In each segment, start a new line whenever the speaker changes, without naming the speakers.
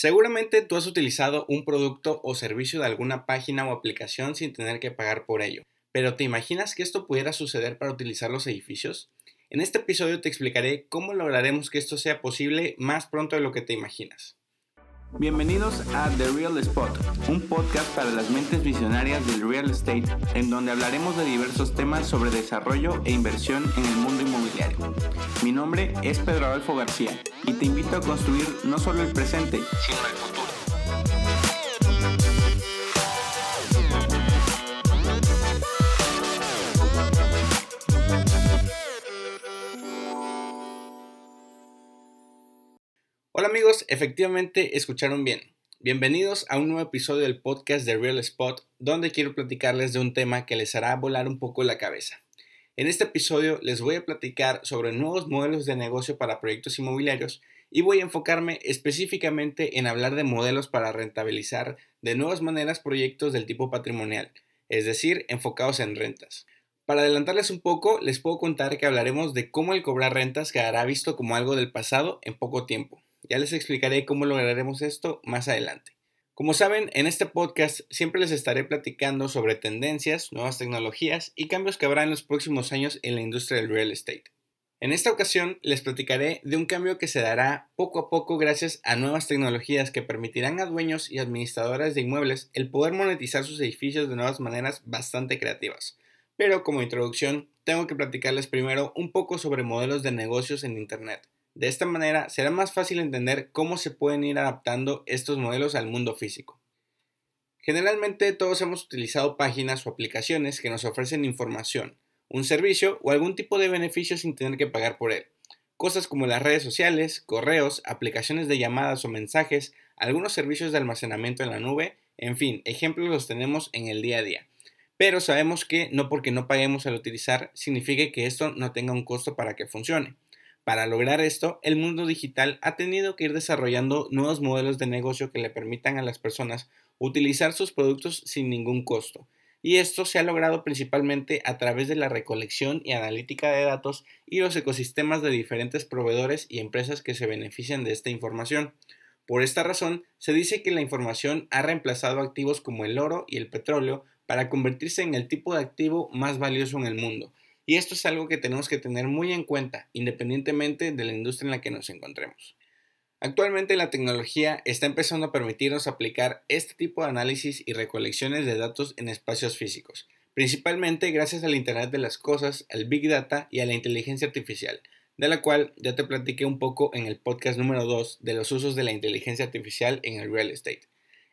Seguramente tú has utilizado un producto o servicio de alguna página o aplicación sin tener que pagar por ello, pero ¿te imaginas que esto pudiera suceder para utilizar los edificios? En este episodio te explicaré cómo lograremos que esto sea posible más pronto de lo que te imaginas.
Bienvenidos a The Real Spot, un podcast para las mentes visionarias del real estate, en donde hablaremos de diversos temas sobre desarrollo e inversión en el mundo inmobiliario. Mi nombre es Pedro Adolfo García y te invito a construir no solo el presente, sino el futuro.
Hola amigos, efectivamente escucharon bien. Bienvenidos a un nuevo episodio del podcast de Real Spot, donde quiero platicarles de un tema que les hará volar un poco la cabeza. En este episodio les voy a platicar sobre nuevos modelos de negocio para proyectos inmobiliarios y voy a enfocarme específicamente en hablar de modelos para rentabilizar de nuevas maneras proyectos del tipo patrimonial, es decir, enfocados en rentas. Para adelantarles un poco, les puedo contar que hablaremos de cómo el cobrar rentas quedará visto como algo del pasado en poco tiempo. Ya les explicaré cómo lograremos esto más adelante. Como saben, en este podcast siempre les estaré platicando sobre tendencias, nuevas tecnologías y cambios que habrá en los próximos años en la industria del real estate. En esta ocasión les platicaré de un cambio que se dará poco a poco gracias a nuevas tecnologías que permitirán a dueños y administradores de inmuebles el poder monetizar sus edificios de nuevas maneras bastante creativas. Pero como introducción, tengo que platicarles primero un poco sobre modelos de negocios en Internet. De esta manera será más fácil entender cómo se pueden ir adaptando estos modelos al mundo físico. Generalmente todos hemos utilizado páginas o aplicaciones que nos ofrecen información, un servicio o algún tipo de beneficio sin tener que pagar por él. Cosas como las redes sociales, correos, aplicaciones de llamadas o mensajes, algunos servicios de almacenamiento en la nube, en fin, ejemplos los tenemos en el día a día. Pero sabemos que no porque no paguemos al utilizar significa que esto no tenga un costo para que funcione. Para lograr esto, el mundo digital ha tenido que ir desarrollando nuevos modelos de negocio que le permitan a las personas utilizar sus productos sin ningún costo. Y esto se ha logrado principalmente a través de la recolección y analítica de datos y los ecosistemas de diferentes proveedores y empresas que se benefician de esta información. Por esta razón, se dice que la información ha reemplazado activos como el oro y el petróleo para convertirse en el tipo de activo más valioso en el mundo, y esto es algo que tenemos que tener muy en cuenta, independientemente de la industria en la que nos encontremos. Actualmente la tecnología está empezando a permitirnos aplicar este tipo de análisis y recolecciones de datos en espacios físicos, principalmente gracias al Internet de las Cosas, al Big Data y a la inteligencia artificial, de la cual ya te platiqué un poco en el podcast número 2 de los usos de la inteligencia artificial en el real estate.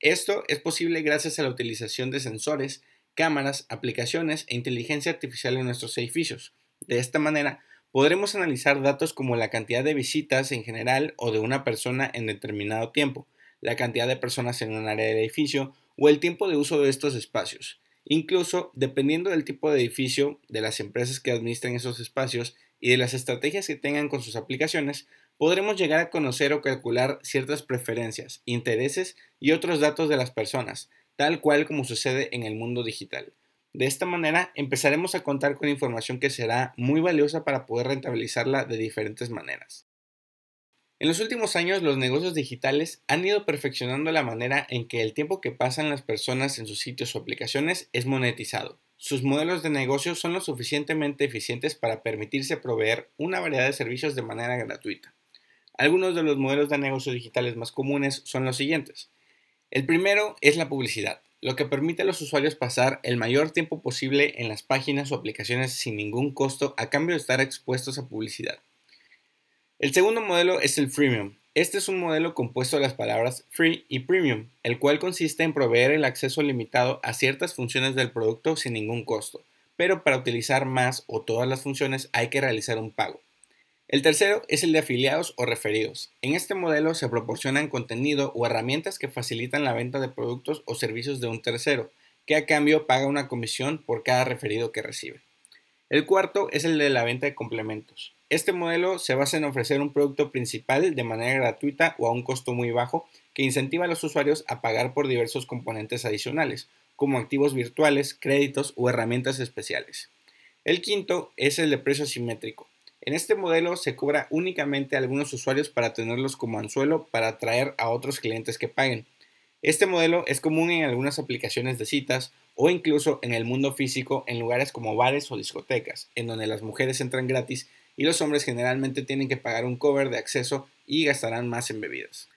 Esto es posible gracias a la utilización de sensores cámaras, aplicaciones e inteligencia artificial en nuestros edificios. De esta manera, podremos analizar datos como la cantidad de visitas en general o de una persona en determinado tiempo, la cantidad de personas en un área del edificio o el tiempo de uso de estos espacios. Incluso, dependiendo del tipo de edificio, de las empresas que administren esos espacios y de las estrategias que tengan con sus aplicaciones, podremos llegar a conocer o calcular ciertas preferencias, intereses y otros datos de las personas, tal cual como sucede en el mundo digital. De esta manera empezaremos a contar con información que será muy valiosa para poder rentabilizarla de diferentes maneras. En los últimos años los negocios digitales han ido perfeccionando la manera en que el tiempo que pasan las personas en sus sitios o aplicaciones es monetizado. Sus modelos de negocio son lo suficientemente eficientes para permitirse proveer una variedad de servicios de manera gratuita. Algunos de los modelos de negocio digitales más comunes son los siguientes. El primero es la publicidad, lo que permite a los usuarios pasar el mayor tiempo posible en las páginas o aplicaciones sin ningún costo a cambio de estar expuestos a publicidad. El segundo modelo es el freemium. Este es un modelo compuesto de las palabras free y premium, el cual consiste en proveer el acceso limitado a ciertas funciones del producto sin ningún costo, pero para utilizar más o todas las funciones hay que realizar un pago. El tercero es el de afiliados o referidos. En este modelo se proporcionan contenido o herramientas que facilitan la venta de productos o servicios de un tercero, que a cambio paga una comisión por cada referido que recibe. El cuarto es el de la venta de complementos. Este modelo se basa en ofrecer un producto principal de manera gratuita o a un costo muy bajo que incentiva a los usuarios a pagar por diversos componentes adicionales, como activos virtuales, créditos o herramientas especiales. El quinto es el de precio simétrico. En este modelo se cobra únicamente a algunos usuarios para tenerlos como anzuelo para atraer a otros clientes que paguen. Este modelo es común en algunas aplicaciones de citas o incluso en el mundo físico en lugares como bares o discotecas, en donde las mujeres entran gratis y los hombres generalmente tienen que pagar un cover de acceso y gastarán más en bebidas.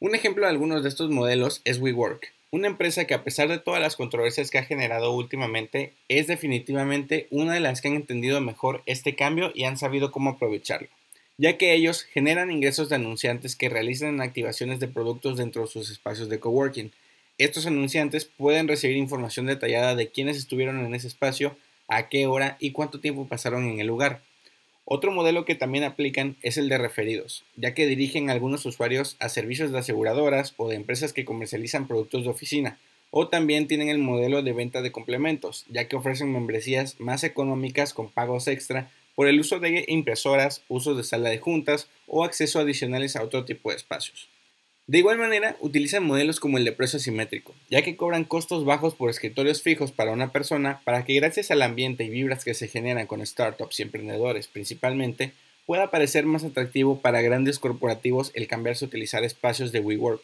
Un ejemplo de algunos de estos modelos es WeWork, una empresa que a pesar de todas las controversias que ha generado últimamente, es definitivamente una de las que han entendido mejor este cambio y han sabido cómo aprovecharlo, ya que ellos generan ingresos de anunciantes que realizan activaciones de productos dentro de sus espacios de coworking. Estos anunciantes pueden recibir información detallada de quiénes estuvieron en ese espacio, a qué hora y cuánto tiempo pasaron en el lugar. Otro modelo que también aplican es el de referidos, ya que dirigen algunos usuarios a servicios de aseguradoras o de empresas que comercializan productos de oficina, o también tienen el modelo de venta de complementos, ya que ofrecen membresías más económicas con pagos extra por el uso de impresoras, uso de sala de juntas o acceso adicionales a otro tipo de espacios. De igual manera, utilizan modelos como el de precio asimétrico, ya que cobran costos bajos por escritorios fijos para una persona para que gracias al ambiente y vibras que se generan con startups y emprendedores principalmente, pueda parecer más atractivo para grandes corporativos el cambiarse a utilizar espacios de WeWork.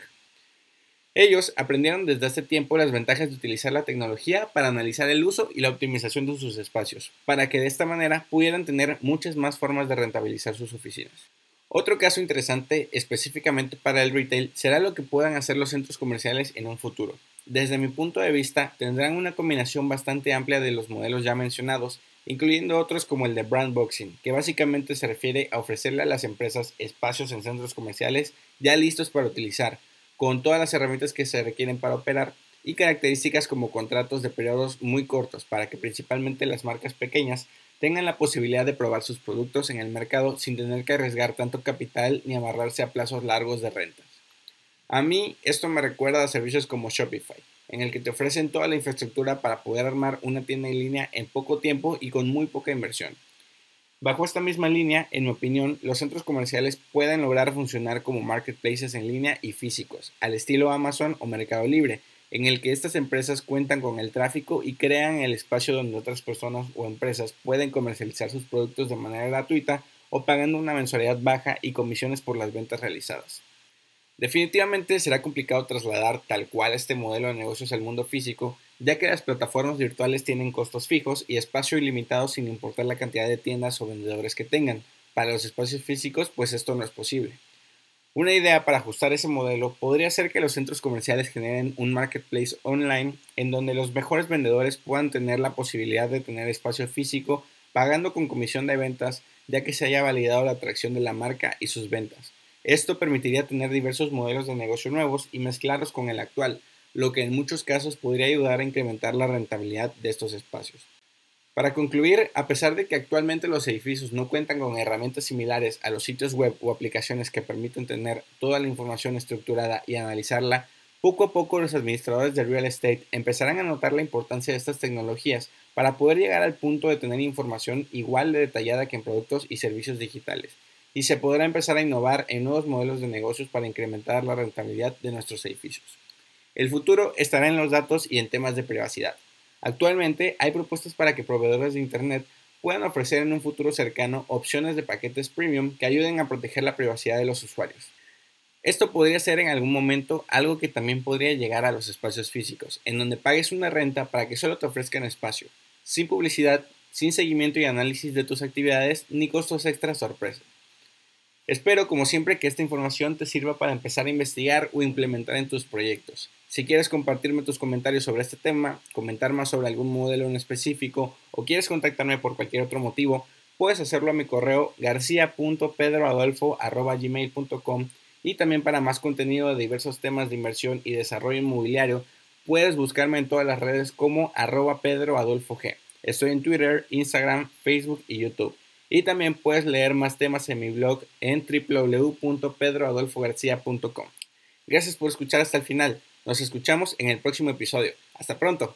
Ellos aprendieron desde hace tiempo las ventajas de utilizar la tecnología para analizar el uso y la optimización de sus espacios, para que de esta manera pudieran tener muchas más formas de rentabilizar sus oficinas. Otro caso interesante específicamente para el retail será lo que puedan hacer los centros comerciales en un futuro. Desde mi punto de vista, tendrán una combinación bastante amplia de los modelos ya mencionados, incluyendo otros como el de brand boxing, que básicamente se refiere a ofrecerle a las empresas espacios en centros comerciales ya listos para utilizar, con todas las herramientas que se requieren para operar y características como contratos de periodos muy cortos para que principalmente las marcas pequeñas tengan la posibilidad de probar sus productos en el mercado sin tener que arriesgar tanto capital ni amarrarse a plazos largos de rentas. A mí esto me recuerda a servicios como Shopify, en el que te ofrecen toda la infraestructura para poder armar una tienda en línea en poco tiempo y con muy poca inversión. Bajo esta misma línea, en mi opinión, los centros comerciales pueden lograr funcionar como marketplaces en línea y físicos, al estilo Amazon o Mercado Libre, en el que estas empresas cuentan con el tráfico y crean el espacio donde otras personas o empresas pueden comercializar sus productos de manera gratuita o pagando una mensualidad baja y comisiones por las ventas realizadas. Definitivamente será complicado trasladar tal cual este modelo de negocios al mundo físico, ya que las plataformas virtuales tienen costos fijos y espacio ilimitado sin importar la cantidad de tiendas o vendedores que tengan. Para los espacios físicos, pues esto no es posible. Una idea para ajustar ese modelo podría ser que los centros comerciales generen un marketplace online en donde los mejores vendedores puedan tener la posibilidad de tener espacio físico pagando con comisión de ventas ya que se haya validado la atracción de la marca y sus ventas. Esto permitiría tener diversos modelos de negocio nuevos y mezclarlos con el actual, lo que en muchos casos podría ayudar a incrementar la rentabilidad de estos espacios. Para concluir, a pesar de que actualmente los edificios no cuentan con herramientas similares a los sitios web o aplicaciones que permiten tener toda la información estructurada y analizarla, poco a poco los administradores de real estate empezarán a notar la importancia de estas tecnologías para poder llegar al punto de tener información igual de detallada que en productos y servicios digitales, y se podrá empezar a innovar en nuevos modelos de negocios para incrementar la rentabilidad de nuestros edificios. El futuro estará en los datos y en temas de privacidad. Actualmente hay propuestas para que proveedores de Internet puedan ofrecer en un futuro cercano opciones de paquetes premium que ayuden a proteger la privacidad de los usuarios. Esto podría ser en algún momento algo que también podría llegar a los espacios físicos, en donde pagues una renta para que solo te ofrezcan espacio, sin publicidad, sin seguimiento y análisis de tus actividades ni costos extra sorpresa. Espero, como siempre, que esta información te sirva para empezar a investigar o implementar en tus proyectos. Si quieres compartirme tus comentarios sobre este tema, comentar más sobre algún modelo en específico o quieres contactarme por cualquier otro motivo, puedes hacerlo a mi correo garcia.pedroadolfo.gmail.com y también para más contenido de diversos temas de inversión y desarrollo inmobiliario, puedes buscarme en todas las redes como arroba pedroadolfog. Estoy en Twitter, Instagram, Facebook y YouTube. Y también puedes leer más temas en mi blog en www.pedroadolfogarcia.com. Gracias por escuchar hasta el final. Nos escuchamos en el próximo episodio. Hasta pronto.